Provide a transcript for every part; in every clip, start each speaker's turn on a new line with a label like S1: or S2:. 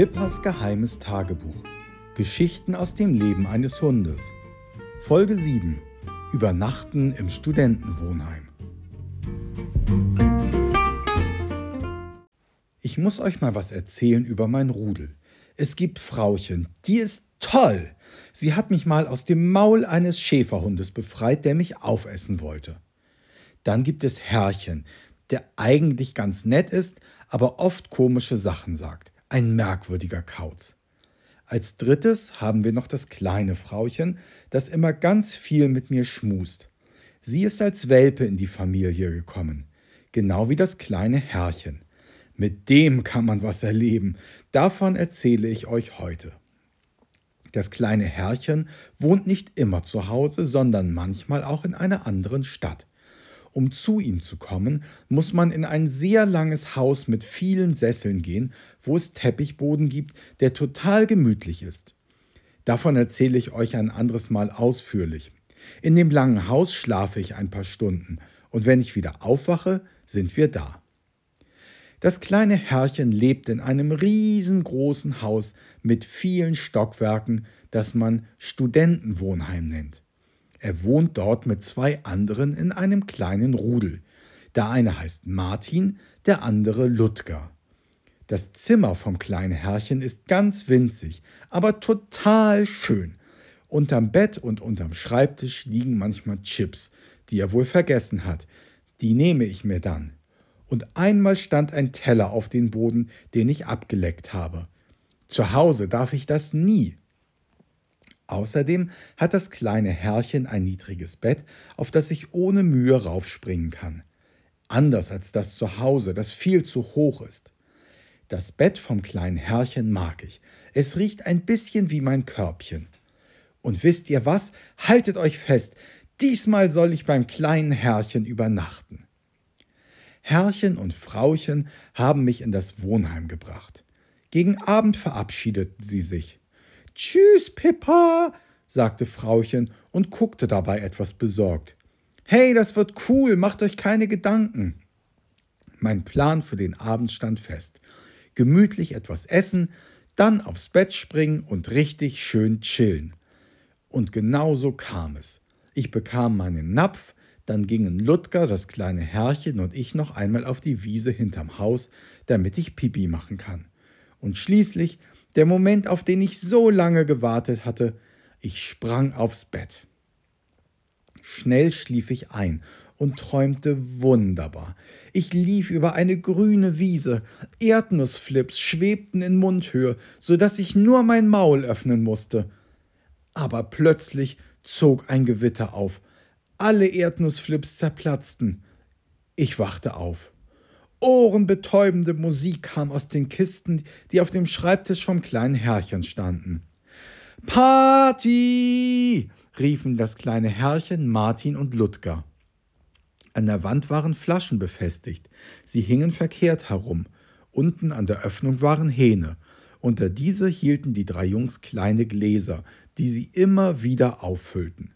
S1: Pippas geheimes Tagebuch. Geschichten aus dem Leben eines Hundes. Folge 7. Übernachten im Studentenwohnheim. Ich muss euch mal was erzählen über mein Rudel. Es gibt Frauchen, die ist toll. Sie hat mich mal aus dem Maul eines Schäferhundes befreit, der mich aufessen wollte. Dann gibt es Herrchen, der eigentlich ganz nett ist, aber oft komische Sachen sagt. Ein merkwürdiger Kauz. Als drittes haben wir noch das kleine Frauchen, das immer ganz viel mit mir schmust. Sie ist als Welpe in die Familie gekommen, genau wie das kleine Herrchen. Mit dem kann man was erleben, davon erzähle ich euch heute. Das kleine Herrchen wohnt nicht immer zu Hause, sondern manchmal auch in einer anderen Stadt. Um zu ihm zu kommen, muss man in ein sehr langes Haus mit vielen Sesseln gehen, wo es Teppichboden gibt, der total gemütlich ist. Davon erzähle ich euch ein anderes Mal ausführlich. In dem langen Haus schlafe ich ein paar Stunden, und wenn ich wieder aufwache, sind wir da. Das kleine Herrchen lebt in einem riesengroßen Haus mit vielen Stockwerken, das man Studentenwohnheim nennt. Er wohnt dort mit zwei anderen in einem kleinen Rudel. Der eine heißt Martin, der andere Ludger. Das Zimmer vom kleinen Herrchen ist ganz winzig, aber total schön. Unterm Bett und unterm Schreibtisch liegen manchmal Chips, die er wohl vergessen hat. Die nehme ich mir dann. Und einmal stand ein Teller auf den Boden, den ich abgeleckt habe. Zu Hause darf ich das nie. Außerdem hat das kleine Herrchen ein niedriges Bett, auf das ich ohne Mühe raufspringen kann. Anders als das zu Hause, das viel zu hoch ist. Das Bett vom kleinen Herrchen mag ich. Es riecht ein bisschen wie mein Körbchen. Und wisst ihr was? Haltet euch fest, diesmal soll ich beim kleinen Herrchen übernachten. Herrchen und Frauchen haben mich in das Wohnheim gebracht. Gegen Abend verabschiedeten sie sich. Tschüss, Pippa, sagte Frauchen und guckte dabei etwas besorgt. Hey, das wird cool, macht euch keine Gedanken. Mein Plan für den Abend stand fest. Gemütlich etwas essen, dann aufs Bett springen und richtig schön chillen. Und genau so kam es. Ich bekam meinen Napf, dann gingen Ludger, das kleine Herrchen und ich noch einmal auf die Wiese hinterm Haus, damit ich Pipi machen kann. Und schließlich der Moment, auf den ich so lange gewartet hatte. Ich sprang aufs Bett. Schnell schlief ich ein und träumte wunderbar. Ich lief über eine grüne Wiese, Erdnussflips schwebten in Mundhöhe, so dass ich nur mein Maul öffnen musste. Aber plötzlich zog ein Gewitter auf. Alle Erdnussflips zerplatzten. Ich wachte auf. Ohrenbetäubende Musik kam aus den Kisten, die auf dem Schreibtisch vom kleinen Herrchen standen. Party! riefen das kleine Herrchen, Martin und Ludger. An der Wand waren Flaschen befestigt. Sie hingen verkehrt herum. Unten an der Öffnung waren Hähne. Unter diese hielten die drei Jungs kleine Gläser, die sie immer wieder auffüllten.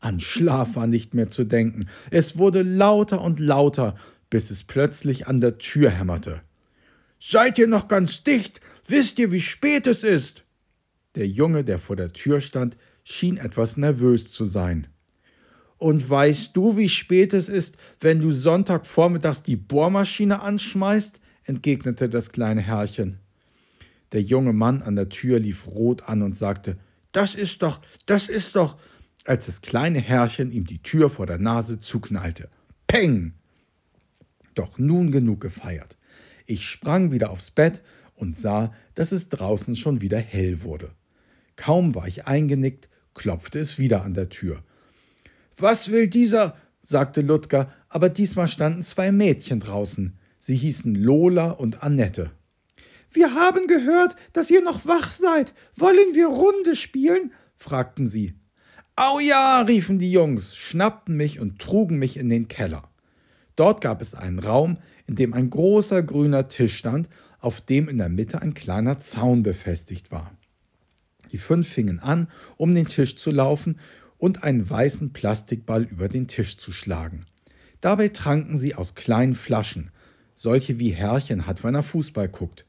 S1: An Schlaf war nicht mehr zu denken. Es wurde lauter und lauter, bis es plötzlich an der Tür hämmerte. Seid ihr noch ganz dicht? Wisst ihr, wie spät es ist? Der Junge, der vor der Tür stand, schien etwas nervös zu sein. Und weißt du, wie spät es ist, wenn du Sonntagvormittags die Bohrmaschine anschmeißt? entgegnete das kleine Herrchen. Der junge Mann an der Tür lief rot an und sagte, Das ist doch, das ist doch, als das kleine Herrchen ihm die Tür vor der Nase zuknallte. Peng! Doch nun genug gefeiert. Ich sprang wieder aufs Bett und sah, dass es draußen schon wieder hell wurde. Kaum war ich eingenickt, klopfte es wieder an der Tür. Was will dieser? sagte Ludger, aber diesmal standen zwei Mädchen draußen. Sie hießen Lola und Annette. Wir haben gehört, dass ihr noch wach seid. Wollen wir Runde spielen? fragten sie. Au ja, riefen die Jungs, schnappten mich und trugen mich in den Keller. Dort gab es einen Raum, in dem ein großer grüner Tisch stand, auf dem in der Mitte ein kleiner Zaun befestigt war. Die fünf fingen an, um den Tisch zu laufen und einen weißen Plastikball über den Tisch zu schlagen. Dabei tranken sie aus kleinen Flaschen, solche wie Herrchen hat, wenn er Fußball guckt.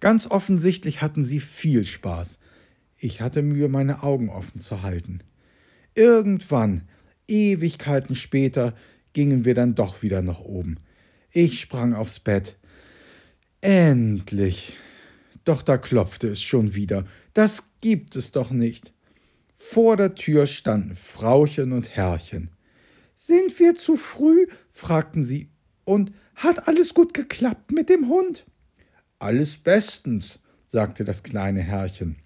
S1: Ganz offensichtlich hatten sie viel Spaß. Ich hatte Mühe, meine Augen offen zu halten. Irgendwann, Ewigkeiten später, gingen wir dann doch wieder nach oben. Ich sprang aufs Bett. Endlich. Doch da klopfte es schon wieder. Das gibt es doch nicht. Vor der Tür standen Frauchen und Herrchen. Sind wir zu früh? fragten sie. Und hat alles gut geklappt mit dem Hund? Alles bestens, sagte das kleine Herrchen.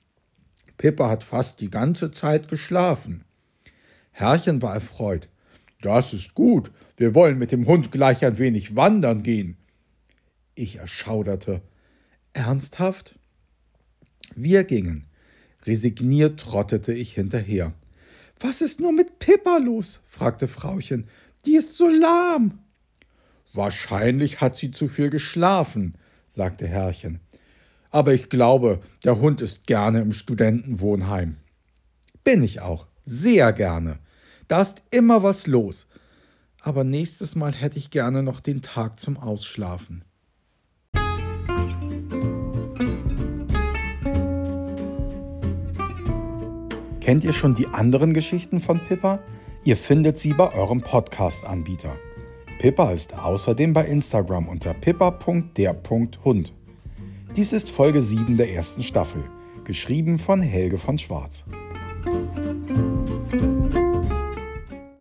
S1: Pippa hat fast die ganze Zeit geschlafen. Herrchen war erfreut. Das ist gut. Wir wollen mit dem Hund gleich ein wenig wandern gehen. Ich erschauderte. Ernsthaft? Wir gingen. Resigniert trottete ich hinterher. Was ist nur mit Pippa los? fragte Frauchen. Die ist so lahm. Wahrscheinlich hat sie zu viel geschlafen, sagte Herrchen. Aber ich glaube, der Hund ist gerne im Studentenwohnheim. Bin ich auch, sehr gerne. Da ist immer was los. Aber nächstes Mal hätte ich gerne noch den Tag zum Ausschlafen. Kennt ihr schon die anderen Geschichten von Pippa? Ihr findet sie bei eurem Podcast-Anbieter. Pippa ist außerdem bei Instagram unter pippa.der.hund. Dies ist Folge 7 der ersten Staffel, geschrieben von Helge von Schwarz.